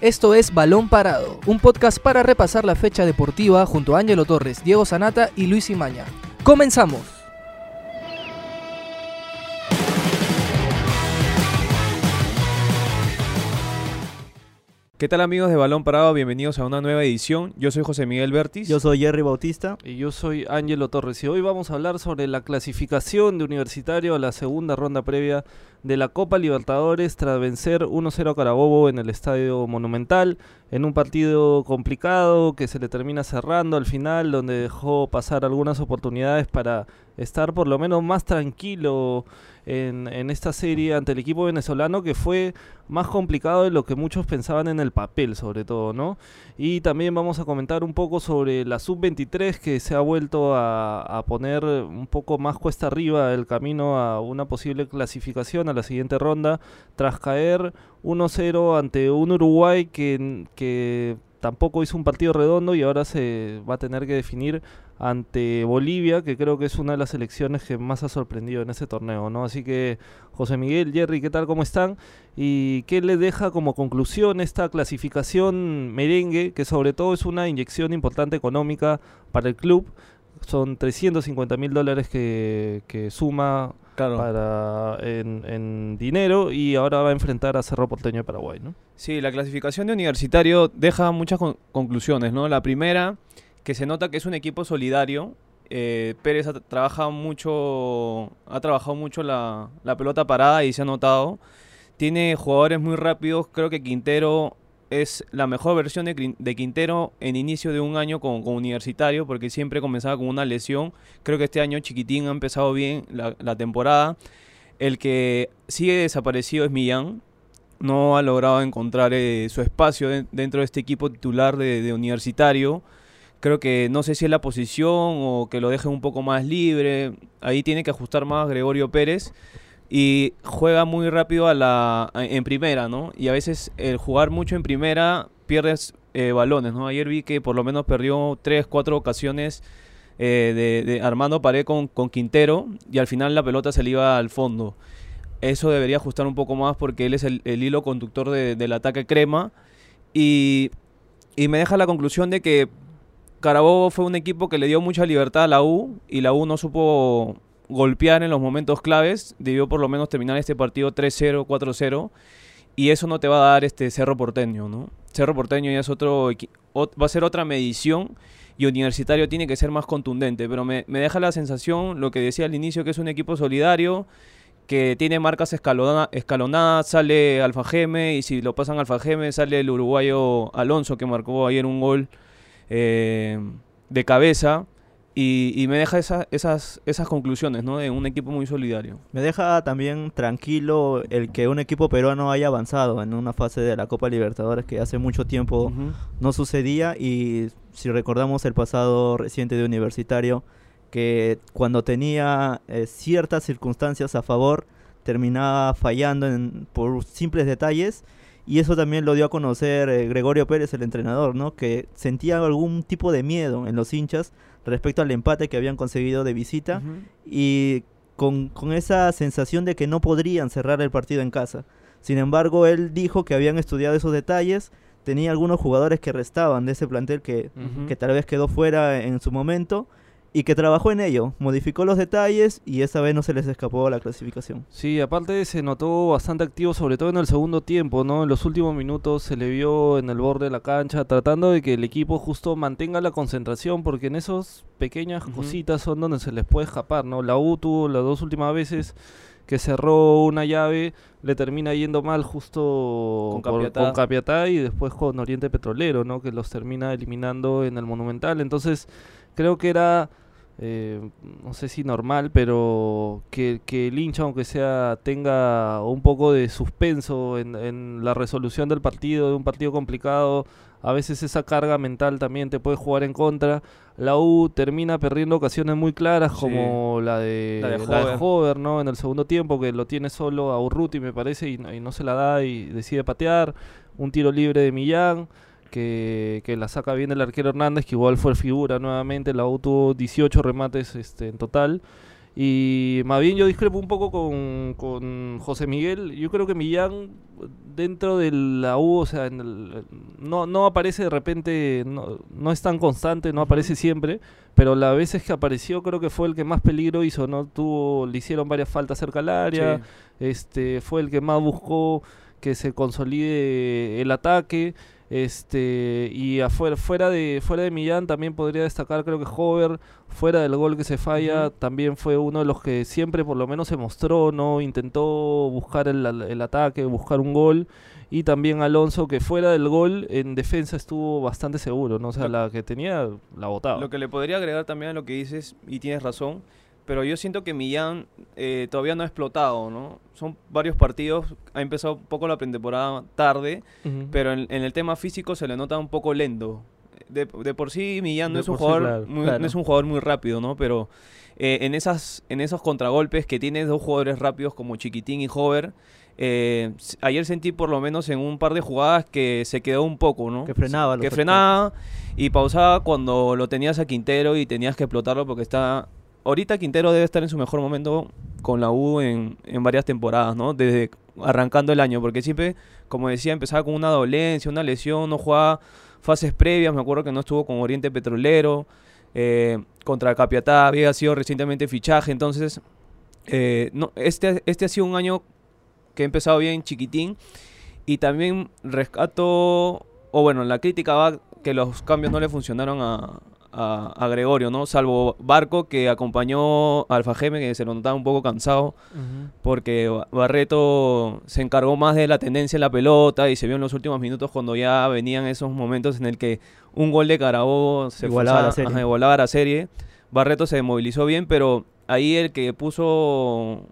Esto es Balón Parado, un podcast para repasar la fecha deportiva junto a Ángelo Torres, Diego Sanata y Luis Imaña. ¡Comenzamos! ¿Qué tal amigos de Balón Parado? Bienvenidos a una nueva edición. Yo soy José Miguel Bertis. Yo soy Jerry Bautista. Y yo soy Ángelo Torres. Y hoy vamos a hablar sobre la clasificación de Universitario a la segunda ronda previa de la Copa Libertadores tras vencer 1-0 a Carabobo en el Estadio Monumental, en un partido complicado que se le termina cerrando al final, donde dejó pasar algunas oportunidades para estar por lo menos más tranquilo en, en, esta serie ante el equipo venezolano que fue más complicado de lo que muchos pensaban en el papel sobre todo, ¿no? Y también vamos a comentar un poco sobre la sub-23 que se ha vuelto a, a, poner un poco más cuesta arriba el camino a una posible clasificación a la siguiente ronda tras caer 1-0 ante un Uruguay que, que tampoco hizo un partido redondo y ahora se va a tener que definir ante Bolivia, que creo que es una de las selecciones que más ha sorprendido en ese torneo, ¿no? Así que José Miguel, Jerry, ¿qué tal? ¿Cómo están? ¿Y qué le deja como conclusión esta clasificación merengue, que sobre todo es una inyección importante económica para el club? Son 350 mil dólares que, que suma claro. para en, en, dinero y ahora va a enfrentar a Cerro Porteño de Paraguay, ¿no? Sí, la clasificación de Universitario deja muchas con conclusiones, ¿no? La primera que se nota que es un equipo solidario. Eh, Pérez ha trabajado mucho, ha trabajado mucho la, la, pelota parada y se ha notado. Tiene jugadores muy rápidos. Creo que Quintero es la mejor versión de, Quintero en inicio de un año con, Universitario, porque siempre comenzaba con una lesión. Creo que este año Chiquitín ha empezado bien la, temporada. El que sigue desaparecido es Millán. No ha logrado encontrar eh, su espacio de, dentro de este equipo titular de, de Universitario. Creo que no sé si es la posición o que lo dejen un poco más libre. Ahí tiene que ajustar más Gregorio Pérez. Y juega muy rápido a la, en primera, ¿no? Y a veces el jugar mucho en primera pierdes eh, balones, ¿no? Ayer vi que por lo menos perdió tres, cuatro ocasiones eh, de, armando pared con, con Quintero y al final la pelota se le iba al fondo. Eso debería ajustar un poco más porque él es el, hilo conductor de, del ataque crema. Y, y me deja la conclusión de que Carabobo fue un equipo que le dio mucha libertad a la U y la U no supo golpear en los momentos claves. Debió por lo menos terminar este partido 3-0, 4-0 y eso no te va a dar este Cerro Porteño, ¿no? Cerro Porteño ya es otro va a ser otra medición y Universitario tiene que ser más contundente, pero me, me deja la sensación, lo que decía al inicio, que es un equipo solidario, que tiene marcas escalona, escalonadas, sale Alfa Geme y si lo pasan Alfa Geme sale el uruguayo Alonso que marcó ayer un gol eh, de cabeza y, y me deja esa, esas, esas conclusiones ¿no? de un equipo muy solidario. Me deja también tranquilo el que un equipo peruano haya avanzado en una fase de la Copa Libertadores que hace mucho tiempo uh -huh. no sucedía y si recordamos el pasado reciente de Universitario que cuando tenía eh, ciertas circunstancias a favor terminaba fallando en, por simples detalles y eso también lo dio a conocer eh, Gregorio Pérez, el entrenador, ¿no? Que sentía algún tipo de miedo en los hinchas respecto al empate que habían conseguido de visita uh -huh. y con, con, esa sensación de que no podrían cerrar el partido en casa. Sin embargo, él dijo que habían estudiado esos detalles, tenía algunos jugadores que restaban de ese plantel que, uh -huh. que tal vez quedó fuera en su momento y que trabajó en ello, modificó los detalles y esta vez no se les escapó la clasificación. Sí, aparte se notó bastante activo, sobre todo en el segundo tiempo, ¿no? En los últimos minutos se le vio en el borde de la cancha tratando de que el equipo justo mantenga la concentración, porque en esas pequeñas uh -huh. cositas son donde se les puede escapar, ¿no? La U tuvo las dos últimas veces que cerró una llave, le termina yendo mal justo con Capiatá. con Capiatá y después con Oriente Petrolero, ¿no? Que los termina eliminando en el Monumental. Entonces, creo que era eh, no sé si normal, pero que, que, el hincha, aunque sea, tenga un poco de suspenso en, en, la resolución del partido, de un partido complicado. A veces esa carga mental también te puede jugar en contra. La U termina perdiendo ocasiones muy claras, como la de, la de, la de Hover, ¿no? En el segundo tiempo, que lo tiene solo a Urruti, me parece, y, y no se la da y decide patear. Un tiro libre de Millán que, que, la saca bien el arquero Hernández, que igual fue figura nuevamente. La U tuvo 18 remates este, en total. Y más bien yo discrepo un poco con, con José Miguel. Yo creo que Millán, dentro de la U, o sea, en el- no, no aparece de repente, no, no es tan constante, no aparece siempre, pero las veces que apareció creo que fue el que más peligro hizo, ¿no? Tuvo, le hicieron varias faltas cerca al área, Sí. este, fue el que más buscó que se consolide el ataque. Este, y afuera, fuera de, fuera de Millán también podría destacar, creo que Hover, fuera del gol que se falla, también fue uno de los que siempre por lo menos se mostró, ¿no? Intentó buscar el, el ataque, buscar un gol. Y también Alonso, que fuera del gol, en defensa estuvo bastante seguro, ¿no? O sea, la que tenía, la botaba. Lo que le podría agregar también a lo que dices, y tienes razón, pero yo siento que Millán eh, todavía no ha explotado, ¿no? Son varios partidos, ha empezado un poco la pretemporada tarde, pero en, en el tema físico se le nota un poco lento. De, de por sí Millán no De es un sí, jugador claro, muy, claro. no es un jugador muy rápido, ¿no? Pero eh, en esas en esos contragolpes que tienes dos jugadores rápidos como Chiquitín y Hover, eh, ayer sentí por lo menos en un par de jugadas que se quedó un poco, ¿no? Que frenaba Que frenaba y pausaba cuando lo tenías a Quintero y tenías que explotarlo porque está... Ahorita Quintero debe estar en su mejor momento con la U en, varias temporadas, ¿no? Desde arrancando el año, porque siempre, como decía, empezaba con una dolencia, una lesión, no jugaba fases previas, me acuerdo que no estuvo con Oriente Petrolero, eh, contra Capiatá había sido recientemente fichaje, entonces eh, este, este ha sido un año que ha empezado bien chiquitín. Y también rescato, o bueno, la crítica va que los cambios no le funcionaron a, a, a Gregorio, ¿no? Salvo Barco que acompañó a Alfa Geme, que se lo notaba un poco cansado porque Ba- Barreto se encargó más de la tendencia en la pelota y se vio en los últimos minutos cuando ya venían esos momentos en el que un gol de Carabobo se Igualaba la forzaba- serie. ajá, igualaba la serie. Barreto se movilizó bien, pero ahí el que puso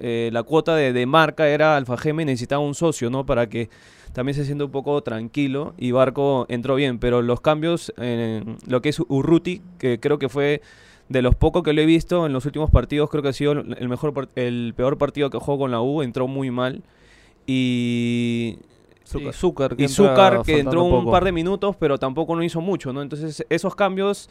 eh, la cuota de, de marca era Alfa Geme y necesitaba un socio, ¿no? Para que también se sienta un poco tranquilo y Barco entró bien, pero los cambios en lo que es Urruti, que creo que fue de los pocos que lo he visto en los últimos partidos, creo que ha sido el mejor el peor partido que jugó con la U, entró muy mal. Y Y Zúcar, que y Zúcar que entró un poco. par de minutos, pero tampoco no hizo mucho, ¿no? Entonces, esos cambios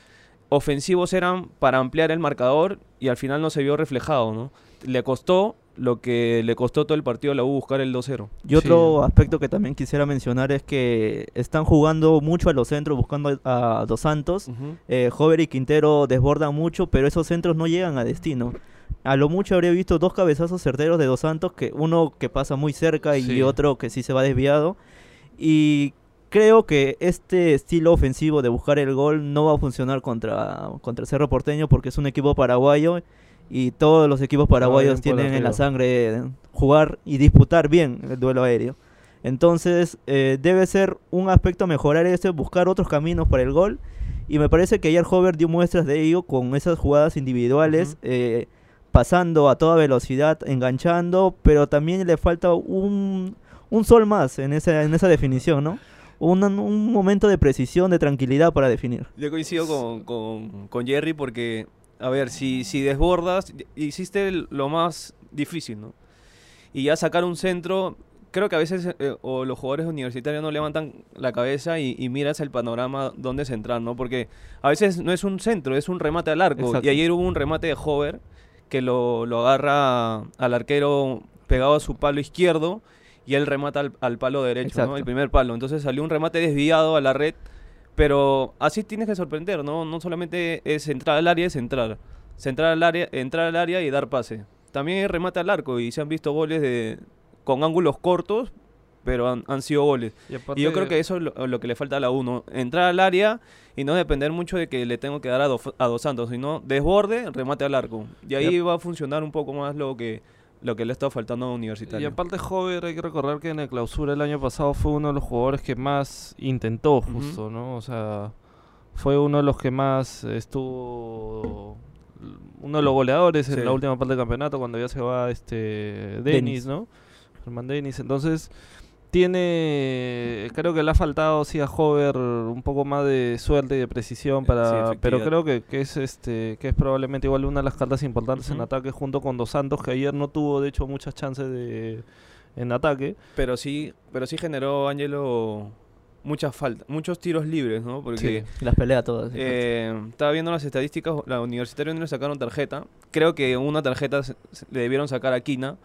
ofensivos eran para ampliar el marcador y al final no se vio reflejado, ¿no? Le costó lo que le costó todo el partido a la U buscar el 2-0. Y otro aspecto que también quisiera mencionar es que están jugando mucho a los centros buscando a Dos Santos. Eh, Hover y Quintero desbordan mucho, pero esos centros no llegan a destino. A lo mucho habría visto dos cabezazos certeros de Dos Santos, que uno que pasa muy cerca y Sí. otro que sí se va desviado. Y creo que este estilo ofensivo de buscar el gol no va a funcionar contra, contra el Cerro Porteño porque es un equipo paraguayo y todos los equipos paraguayos tienen en la sangre jugar y disputar bien el duelo aéreo. Entonces eh, debe ser un aspecto a mejorar ese, buscar otros caminos para el gol. Y me parece que ayer Hover dio muestras de ello con esas jugadas individuales, eh, pasando a toda velocidad, enganchando, pero también le falta un, un sol más en esa, en esa definición, ¿no? Un, un momento de precisión, de tranquilidad para definir. Yo coincido con, con- con Jerry porque, a ver, si, si desbordas, hiciste lo más difícil, ¿no? Y ya sacar un centro, creo que a veces eh, o los jugadores universitarios no levantan la cabeza y, y miras el panorama dónde centrar, ¿no? Porque a veces no es un centro, es un remate al arco. Exacto. Y ayer hubo un remate de Hover que lo, lo agarra al arquero pegado a su palo izquierdo y él remata al, al palo derecho, ¿no? El primer palo. Entonces salió un remate desviado a la red pero así tienes que sorprender, ¿no? No solamente es entrar al área, es entrar. Centrar al área, entrar al área y dar pase. También hay remate al arco y se han visto goles de con ángulos cortos, pero han, han sido goles. Y, yo creo que eso es lo, lo que le falta a la 1. Entrar al área y no depender mucho de que le tengo que dar a, Do- a Dos Santos, sino desborde, remate al arco. Y ahí va a funcionar un poco más lo que, lo que le está faltando a Y Universitario. aparte Hover, hay que recordar que en el clausura el año pasado fue uno de los jugadores que más intentó justo, ¿no? O sea, fue uno de los que más estuvo uno de los goleadores Sí. en la última parte del campeonato cuando ya se va este Denis, Denis. ¿no? Germán Denis. Entonces, tiene creo que le ha faltado sí a Hover un poco más de suerte y de precisión Sí, para pero creo que, que es este que es probablemente igual una de las cartas importantes en ataque junto con Dos Santos que ayer no tuvo de hecho muchas chances de en ataque. Pero sí, pero sí generó Ángelo muchas faltas, muchos tiros libres, ¿no? Porque Y las pelea todas. sí. eh, estaba viendo las estadísticas, la Universitario no le sacaron tarjeta. Creo que una tarjeta se- se- le debieron sacar a Quina,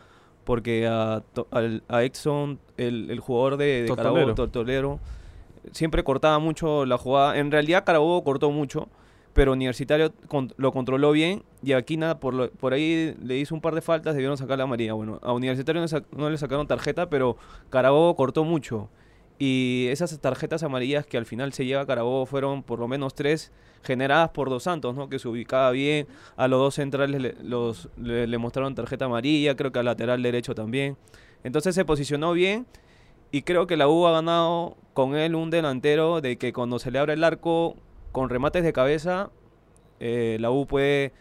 porque a, To- al- a Exxon, el, el jugador de, de Tortolero. Carabobo, Tortolero, siempre cortaba mucho la jugada. En realidad Carabobo cortó mucho, pero Universitario con- lo controló bien y a Quina por, lo- por ahí le hizo un par de faltas, debieron sacarle a María. Bueno, a Universitario no, no le sacaron tarjeta, pero Carabobo cortó mucho. Y esas tarjetas amarillas que al final se lleva Carabobo fueron por lo menos tres generadas por Dos Santos, ¿no? Que se ubicaba bien. A los dos centrales le mostraron tarjeta amarilla, creo que al lateral derecho también. Entonces se posicionó bien y creo que la U ha ganado con él un delantero de que cuando se le abre el arco con remates de cabeza, eh, la U puede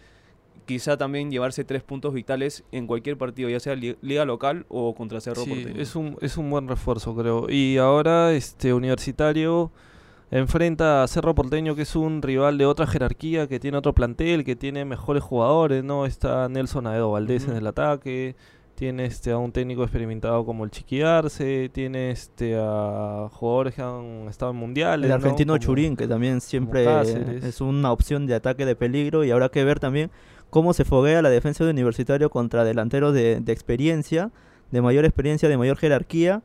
quizá también llevarse tres puntos vitales en cualquier partido, ya sea li- liga local o contra Cerro Sí, Porteño. es un, es un buen refuerzo, creo. Y ahora este Universitario enfrenta a Cerro Porteño, que es un rival de otra jerarquía, que tiene otro plantel, que tiene mejores jugadores, ¿no? Está Nelson Aedo Valdés en el ataque, tiene este a un técnico experimentado como el Chiqui Arce, tiene este a jugadores que han estado en mundiales. El ¿no? argentino Como- Churín, que también siempre es una opción de ataque de peligro y habrá que ver también cómo se foguea la defensa de Universitario contra delanteros de, de experiencia, de mayor experiencia, de mayor jerarquía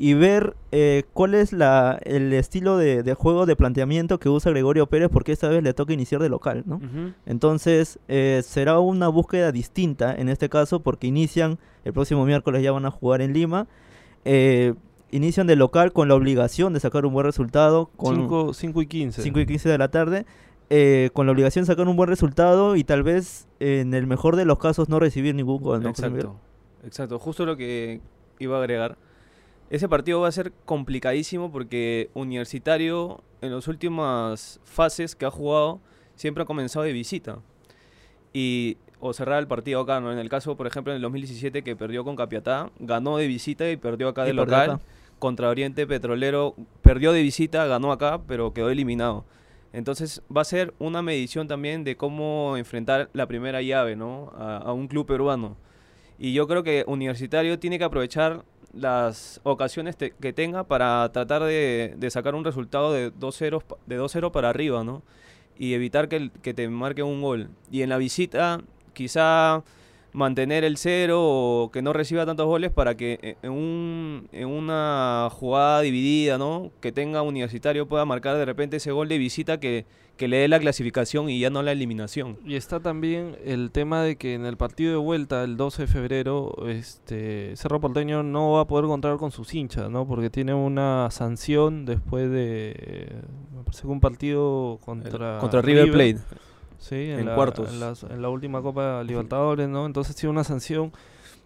y ver eh, cuál es la, el estilo de, de juego, de planteamiento que usa Gregorio Pérez porque esta vez le toca iniciar de local, ¿no? Entonces eh, será una búsqueda distinta en este caso porque inician el próximo miércoles ya van a jugar en Lima. eh, inician de local con la obligación de sacar un buen resultado. Con 5 5 y 15. 5 y 15 de la tarde. Eh, con la obligación de sacar un buen resultado y tal vez en el mejor de los casos no recibir ningún gol. ¿no? Exacto, exacto, justo lo que iba a agregar. Ese partido va a ser complicadísimo porque Universitario en las últimas fases que ha jugado siempre ha comenzado de visita. Y o cerrar el partido acá, ¿no? En el caso, por ejemplo, en el 2017 que perdió con Capiatá, ganó de visita y perdió acá de local. acá. Contra Oriente Petrolero, perdió de visita, ganó acá, pero quedó eliminado. Entonces va a ser una medición también de cómo enfrentar la primera llave, ¿no? A, a un club peruano. Y yo creo que Universitario tiene que aprovechar las ocasiones te- que tenga para tratar de, de sacar un resultado de 2-0 pa- de 2-0 para arriba, ¿no? Y evitar que, que te marque un gol. Y en la visita, quizá mantener el cero o que no reciba tantos goles para que e- en, un, en una jugada dividida, ¿no? Que tenga Universitario pueda marcar de repente ese gol de visita que, que le dé la clasificación y ya no la eliminación. Y está también el tema de que en el partido de vuelta, el 12 de febrero, este Cerro Porteño no va a poder contar con sus hinchas, ¿no? Porque tiene una sanción después de, me parece que un partido contra, Contra River Plate. Sí, En la, cuartos. En, las- en la última Copa Libertadores, ¿no? Entonces tiene una sanción.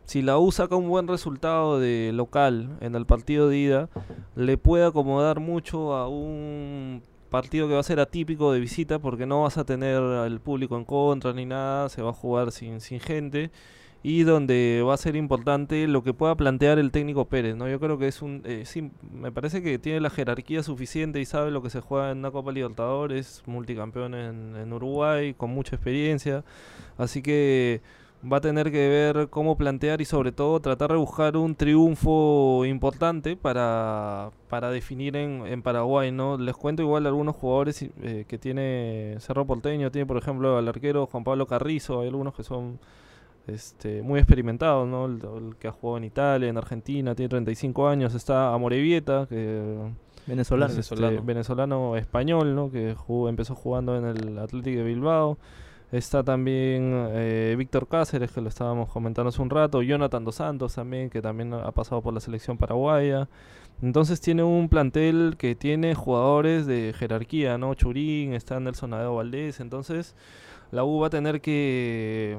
Si la U saca un buen resultado de local en el partido de ida, le puede acomodar mucho a un partido que va a ser atípico de visita porque no vas a tener al público en contra ni nada, se va a jugar sin, sin gente y donde va a ser importante lo que pueda plantear el técnico Pérez, ¿no? Yo creo que es un eh, sí, me parece que tiene la jerarquía suficiente y sabe lo que se juega en una Copa Libertadores, multicampeón en, en Uruguay, con mucha experiencia, así que va a tener que ver cómo plantear y sobre todo tratar de buscar un triunfo importante para, para definir en, en Paraguay, ¿no? Les cuento igual algunos jugadores eh, que tiene Cerro Porteño, tiene por ejemplo al arquero Juan Pablo Carrizo, hay algunos que son este, muy experimentados, ¿no? El, el que ha jugado en Italia, en Argentina, tiene 35 años, está Amorevieta, que Venezolano. es, este, Venezolano. venezolano español, ¿no? Que jugó, empezó jugando en el Atlético de Bilbao. Está también eh, Víctor Cáceres, que lo estábamos comentando hace un rato. Jonathan Dos Santos también, que también ha pasado por la selección paraguaya. Entonces tiene un plantel que tiene jugadores de jerarquía, ¿no? Churín, está Nelson Adeo Valdés. Entonces la U va a tener que,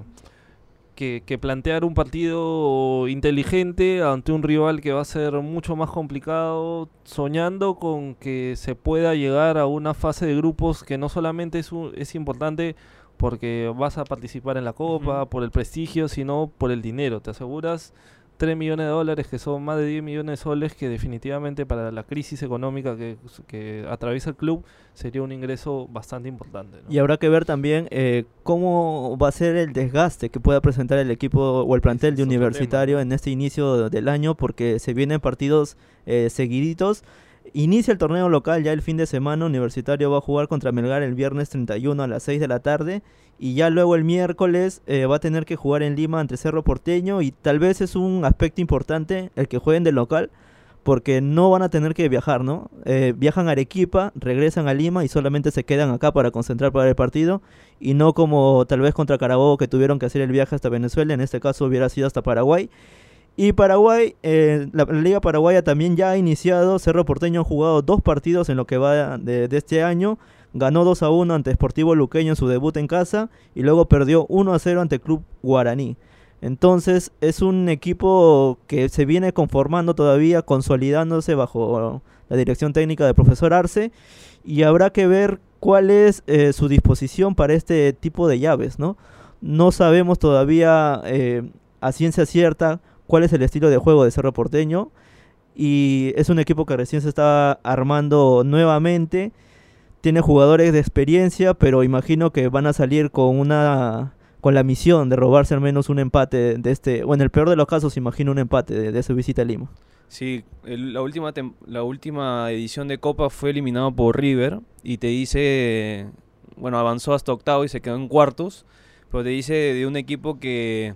que, que plantear un partido inteligente ante un rival que va a ser mucho más complicado, soñando con que se pueda llegar a una fase de grupos que no solamente es, un- es importante porque vas a participar en la copa, por el prestigio, sino por el dinero. Te aseguras 3 millones de dólares, que son más de 10 millones de soles, que definitivamente para la crisis económica que, que atraviesa el club sería un ingreso bastante importante. ¿no? Y habrá que ver también eh, cómo va a ser el desgaste que pueda presentar el equipo o el plantel de es universitario en este inicio del año, porque se vienen partidos eh, seguiditos. Inicia el torneo local ya el fin de semana. Universitario va a jugar contra Melgar el viernes 31 a las 6 de la tarde. Y ya luego el miércoles eh, va a tener que jugar en Lima ante Cerro Porteño. Y tal vez es un aspecto importante el que jueguen de local. Porque no van a tener que viajar, ¿no? Eh, viajan a Arequipa, regresan a Lima y solamente se quedan acá para concentrar para el partido. Y no como tal vez contra Carabobo que tuvieron que hacer el viaje hasta Venezuela. En este caso hubiera sido hasta Paraguay. Y Paraguay, eh, la, Liga Paraguaya también ya ha iniciado. Cerro Porteño ha jugado dos partidos en lo que va de, este año. Ganó 2 a 1 ante Sportivo Luqueño en su debut en casa. Y luego perdió 1 a 0 ante Club Guaraní. Entonces es un equipo que se viene conformando todavía, consolidándose bajo la dirección técnica del profesor Arce. Y habrá que ver cuál es eh, su disposición para este tipo de llaves, ¿no? No sabemos todavía eh, a ciencia cierta cuál es el estilo de juego de Cerro Porteño. Y es un equipo que recién se está armando nuevamente. Tiene jugadores de experiencia, pero imagino que van a salir con una con la misión de robarse al menos un empate de este, o en el peor de los casos, imagino un empate de, su visita a Lima. Sí, la, última la última edición de Copa fue eliminado por River y te dice, bueno, avanzó hasta octavo y se quedó en cuartos, pero te dice de un equipo que,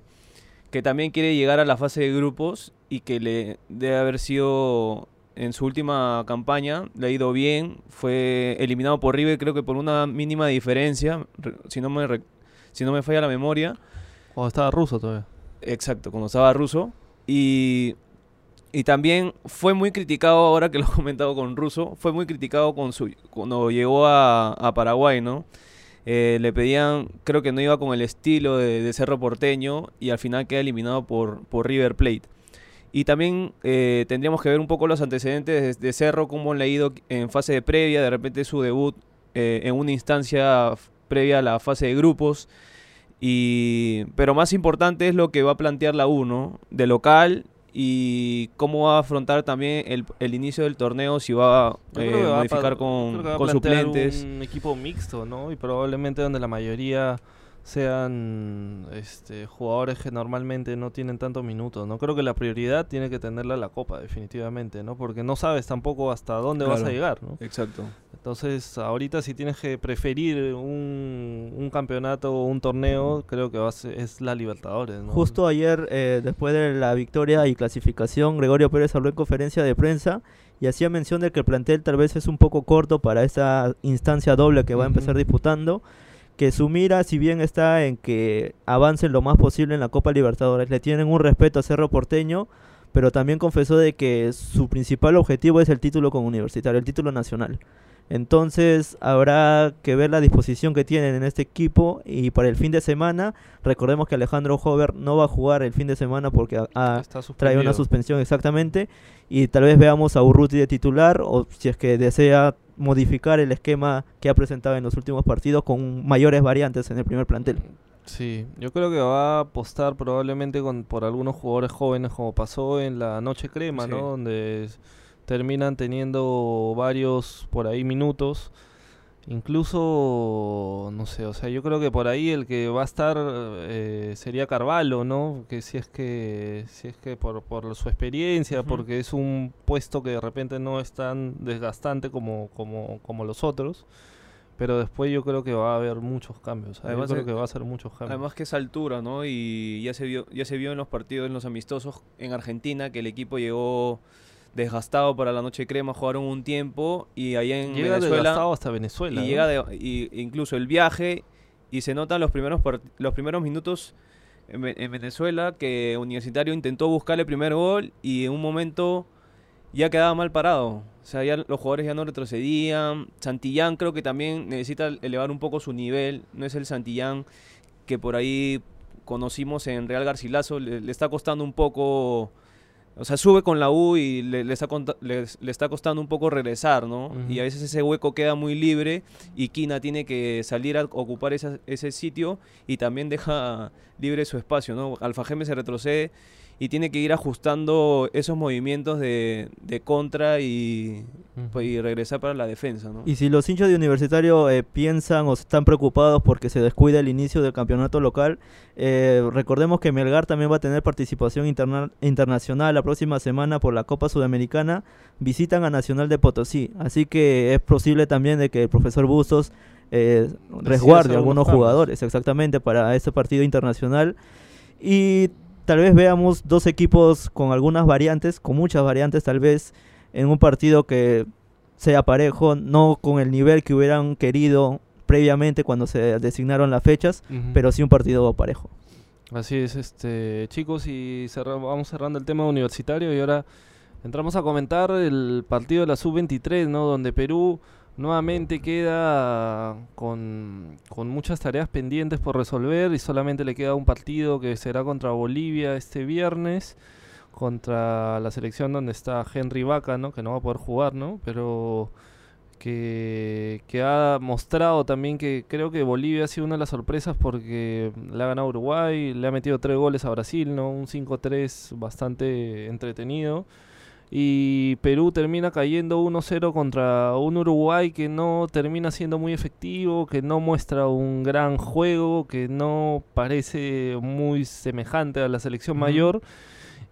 que también quiere llegar a la fase de grupos y que le debe haber sido en su última campaña, le ha ido bien, fue eliminado por River creo que por una mínima diferencia, re- si no me, si no me falla la memoria. Cuando estaba ruso todavía. Exacto, cuando estaba ruso. Y, y también fue muy criticado, ahora que lo he comentado con ruso, fue muy criticado con su, cuando llegó a, a Paraguay, ¿no? Eh, le pedían, creo que no iba con el estilo de, Cerro Porteño y al final queda eliminado por, por River Plate. Y también eh, tendríamos que ver un poco los antecedentes de, Cerro, cómo han leído en fase de previa, de repente su debut eh, en una instancia previa a la fase de grupos. Y, pero más importante es lo que va a plantear la U, ¿no? De local y cómo va a afrontar también el, el inicio del torneo, si va a eh, va a modificar pa- yo con, con suplentes. Un equipo mixto, ¿no? Y probablemente donde la mayoría sean este, jugadores que normalmente no tienen tantos minutos, ¿no? Creo que la prioridad tiene que tenerla la Copa, definitivamente, ¿no? Porque no sabes tampoco hasta dónde vas a llegar, ¿no? Exacto. Entonces, ahorita si tienes que preferir un, un campeonato o un torneo, creo que va a ser- es la Libertadores, ¿no? Justo ayer, eh, después de la victoria y clasificación, Gregorio Pérez habló en conferencia de prensa y hacía mención de que el plantel tal vez es un poco corto para esa instancia doble que va a empezar disputando. Que su mira, si bien está en que avancen lo más posible en la Copa Libertadores, le tienen un respeto a Cerro Porteño, pero también confesó de que su principal objetivo es el título con Universitario, el título nacional. Entonces habrá que ver la disposición que tienen en este equipo y para el fin de semana, recordemos que Alejandro Hover no va a jugar el fin de semana porque ha- trae una suspensión exactamente. Y tal vez veamos a Urruti de titular o si es que desea modificar el esquema que ha presentado en los últimos partidos con mayores variantes en el primer plantel. Sí, yo creo que va a apostar probablemente con, por algunos jugadores jóvenes, como pasó en la Noche Crema, Sí. ¿no? Donde terminan teniendo varios por ahí minutos. Incluso, no sé, o sea, yo creo que por ahí el que va a estar eh, sería Carvalho, ¿no? Que si es que, si es que por, por su experiencia, porque es un puesto que de repente no es tan desgastante como, como, como los otros. Pero después yo creo que va a haber muchos cambios. Además yo creo que va a ser muchos cambios. Además que es altura, ¿no? Y ya se vio, ya se vio en los partidos, en los amistosos en Argentina, que el equipo llegó desgastado para la noche crema, jugaron un tiempo y allá en llega Venezuela desgastado hasta Venezuela. y ¿no? llega de- y- incluso el viaje y se notan los primeros los primeros minutos en, Ve- en Venezuela que Universitario intentó buscar el primer gol y en un momento ya quedaba mal parado. O sea, ya los jugadores ya no retrocedían. Santillán creo que también necesita elevar un poco su nivel. No es el Santillán que por ahí conocimos en Real Garcilaso. Le, le está costando un poco... O sea, sube con la U y le, le está, le- le está costando un poco regresar, ¿no? Y Ujú. a veces ese hueco queda muy libre y Kina tiene que salir a ocupar esa- ese sitio y también deja libre su espacio, ¿no? Alfa Geme se retrocede y tiene que ir ajustando esos movimientos de, de contra y, pues, y regresar para la defensa. ¿no? Y si los hinchas de Universitario eh, piensan o están preocupados porque se descuida el inicio del campeonato local, eh, recordemos que Melgar también va a tener participación interna internacional la próxima semana por la Copa Sudamericana. Visitan a Nacional de Potosí, así que es posible también de que el profesor Bustos eh, resguarde a algunos jugadores exactamente para ese partido internacional. Y tal vez veamos dos equipos con algunas variantes, con muchas variantes tal vez, en un partido que sea parejo, no con el nivel que hubieran querido previamente cuando se designaron las fechas, pero sí un partido parejo. Así es, este chicos, y vamos cerrando el tema universitario y ahora entramos a comentar el partido de la sub-23, ¿no? Donde Perú nuevamente queda con, muchas tareas pendientes por resolver y solamente le queda un partido que será contra Bolivia este viernes contra la selección donde está Henry Vaca, ¿no? que no va a poder jugar, ¿no? pero que, que, ha mostrado también que creo que Bolivia ha sido una de las sorpresas porque le ha ganado Uruguay, le ha metido tres goles a Brasil, ¿no? un 5-3 bastante entretenido y Perú termina cayendo 1-0 contra un Uruguay que no termina siendo muy efectivo, que no muestra un gran juego, que no parece muy semejante a la selección mayor.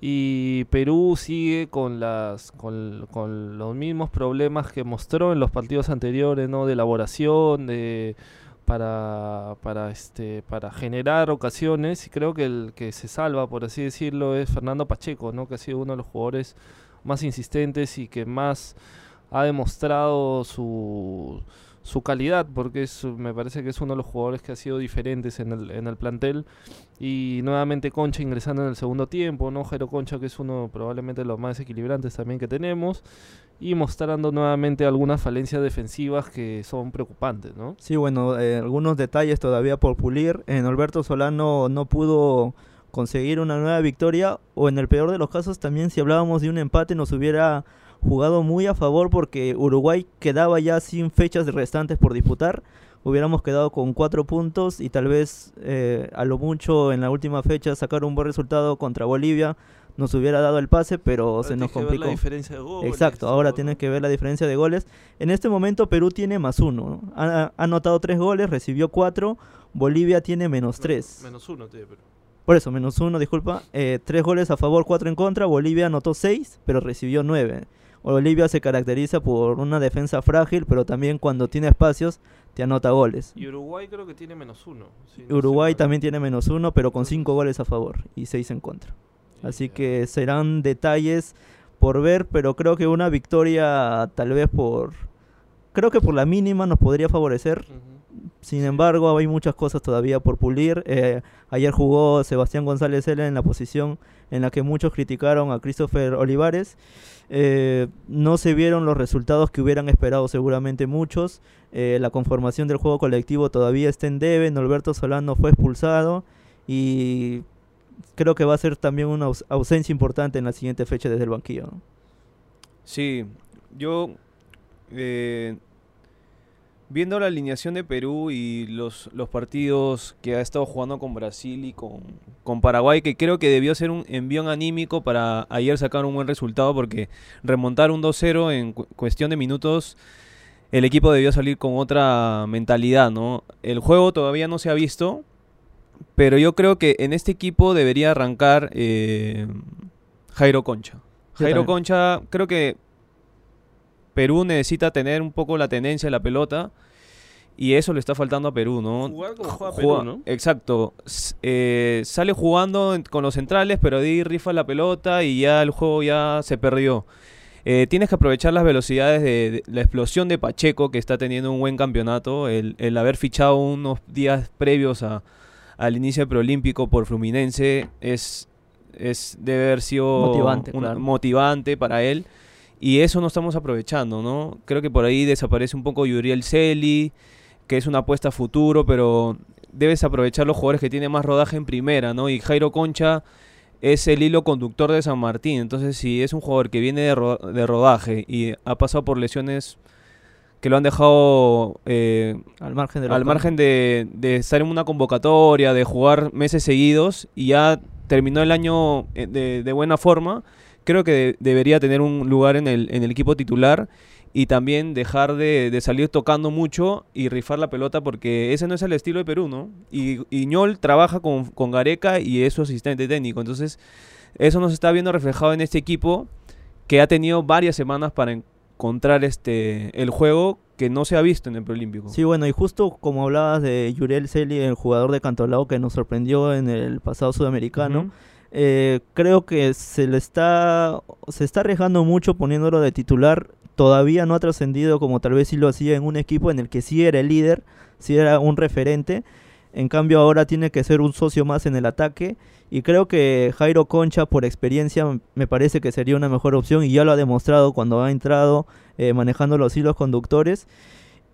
Y Perú sigue con, las, con, con, los mismos problemas que mostró en los partidos anteriores, ¿no? De elaboración, de para, para, este, para generar ocasiones. Y creo que el que se salva, por así decirlo, es Fernando Pacheco, ¿no? Que ha sido uno de los jugadores más insistentes y que más ha demostrado su, su calidad, porque es, me parece que es uno de los jugadores que ha sido diferentes en el, en el plantel. Y nuevamente Concha ingresando en el segundo tiempo, ¿no? Jero Concha, que es uno probablemente de los más equilibrantes también que tenemos. Y mostrando nuevamente algunas falencias defensivas que son preocupantes, ¿no? Sí, bueno, eh, algunos detalles todavía por pulir. En Alberto Solano no pudo conseguir una nueva victoria o en el peor de los casos también si hablábamos de un empate nos hubiera jugado muy a favor porque Uruguay quedaba ya sin fechas restantes por disputar. Hubiéramos quedado con cuatro puntos y tal vez eh, a lo mucho en la última fecha sacar un buen resultado contra Bolivia nos hubiera dado el pase, pero se nos complicó. Exacto, ahora tiene que ver la diferencia de goles. En este momento Perú tiene más uno. Ha, anotado tres goles, recibió cuatro. Bolivia tiene menos tres. Menos uno tiene Perú. Por eso, menos uno, disculpa. Eh, tres goles a favor, cuatro en contra. Bolivia anotó seis, pero recibió nueve. Bolivia se caracteriza por una defensa frágil, pero también cuando tiene espacios te anota goles. Y Uruguay creo que tiene menos uno. Uruguay también tiene menos uno, pero con cinco goles a favor y seis en contra. Así que serán detalles por ver, pero creo que una victoria tal vez por... Creo que por la mínima nos podría favorecer. Sin embargo, hay muchas cosas todavía por pulir. Eh, ayer jugó Sebastián González L en la posición en la que muchos criticaron a Christopher Olivares. Eh, no se vieron los resultados que hubieran esperado seguramente muchos. Eh, la conformación del juego colectivo todavía está en debe. Norberto Solano fue expulsado y creo que va a ser también una ausencia importante en la siguiente fecha desde el banquillo. Sí, yo Viendo la alineación de Perú y los, los partidos que ha estado jugando con Brasil y con, con Paraguay, que creo que debió ser un envión anímico para ayer sacar un buen resultado, porque remontar un 2-0 en cuestión de minutos, el equipo debió salir con otra mentalidad, ¿no? El juego todavía no se ha visto, pero yo creo que en este equipo debería arrancar eh, Jairo Concha. Jairo Concha, creo que Perú necesita tener un poco la tendencia de la pelota. Y eso le está faltando a Perú, ¿no? Jugar como juega Perú, ¿no? Exacto. Eh, sale jugando con los centrales, pero ahí rifa la pelota y ya el juego ya se perdió. Eh, tienes que aprovechar las velocidades de, la explosión de Pacheco, que está teniendo un buen campeonato. El, haber fichado unos días previos al inicio del preolímpico por Fluminense es, es debe haber sido motivante, motivante para él. Y eso no estamos aprovechando, ¿no? Creo que por ahí desaparece un poco Yuriel Celi, que es una apuesta a futuro, pero debes aprovechar los jugadores que tienen más rodaje en primera, ¿no? Y Jairo Concha es el hilo conductor de San Martín. Entonces, si es un jugador que viene de, rodaje y ha pasado por lesiones que lo han dejado eh, al margen, de, al margen de, de, estar en una convocatoria, de jugar meses seguidos y ya terminó el año eh, de, de buena forma, creo que de- debería tener un lugar en el, en el equipo titular y también dejar de, de salir tocando mucho y rifar la pelota porque ese no es el estilo de Perú, ¿no? Y, y Ñol trabaja con, con Gareca y es su asistente técnico, entonces eso nos está viendo reflejado en este equipo que ha tenido varias semanas para encontrar este el juego que no se ha visto en el preolímpico. Sí, bueno, y justo como hablabas de Yuriel Celi, el jugador de Cantolao que nos sorprendió en el pasado sudamericano. Eh, creo que se le está se está arriesgando mucho poniéndolo de titular. Todavía no ha trascendido como tal vez sí lo hacía en un equipo en el que sí era el líder, sí era un referente. En cambio ahora tiene que ser un socio más en el ataque y creo que Jairo Concha por experiencia me parece que sería una mejor opción y ya lo ha demostrado cuando ha entrado eh, manejando los hilos conductores.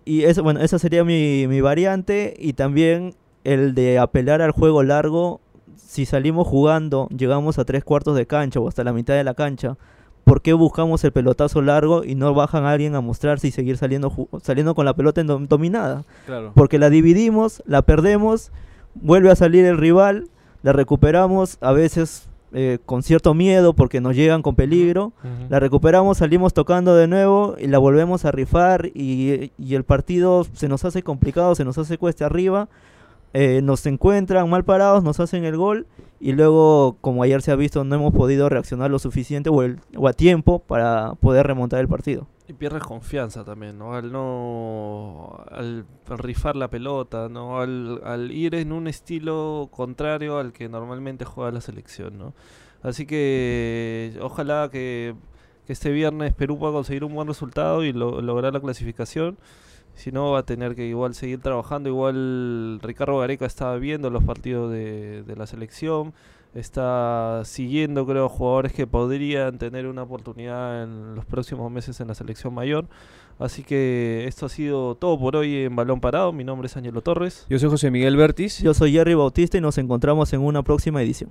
Y eso, bueno, esa sería mi, mi variante y también el de apelar al juego largo. Si salimos jugando, llegamos a tres cuartos de cancha o hasta la mitad de la cancha, ¿por qué buscamos el pelotazo largo y no bajan a alguien a mostrarse y seguir saliendo, saliendo con la pelota dominada? Claro. Porque la dividimos, la perdemos, vuelve a salir el rival, la recuperamos a veces eh, con cierto miedo porque nos llegan con peligro. La recuperamos, salimos tocando de nuevo y la volvemos a rifar y, y el partido se nos hace complicado, se nos hace cuesta arriba. Eh, nos encuentran mal parados, nos hacen el gol y luego, como ayer se ha visto, no hemos podido reaccionar lo suficiente o, a tiempo para poder remontar el partido. Y pierdes confianza también, ¿no? Al rifar la pelota, ¿no? Al, ir en un estilo contrario al que normalmente juega la selección, ¿no? Así que ojalá que, este viernes Perú pueda conseguir un buen resultado y lo- lograr la clasificación. Si no, va a tener que igual seguir trabajando. Igual Ricardo Gareca está viendo los partidos de, de la selección. Está siguiendo, creo, jugadores que podrían tener una oportunidad en los próximos meses en la selección mayor. Así que esto ha sido todo por hoy en Balón Parado. Mi nombre es Ángelo Torres. Yo soy José Miguel Vértiz. Yo soy Jerry Bautista y nos encontramos en una próxima edición.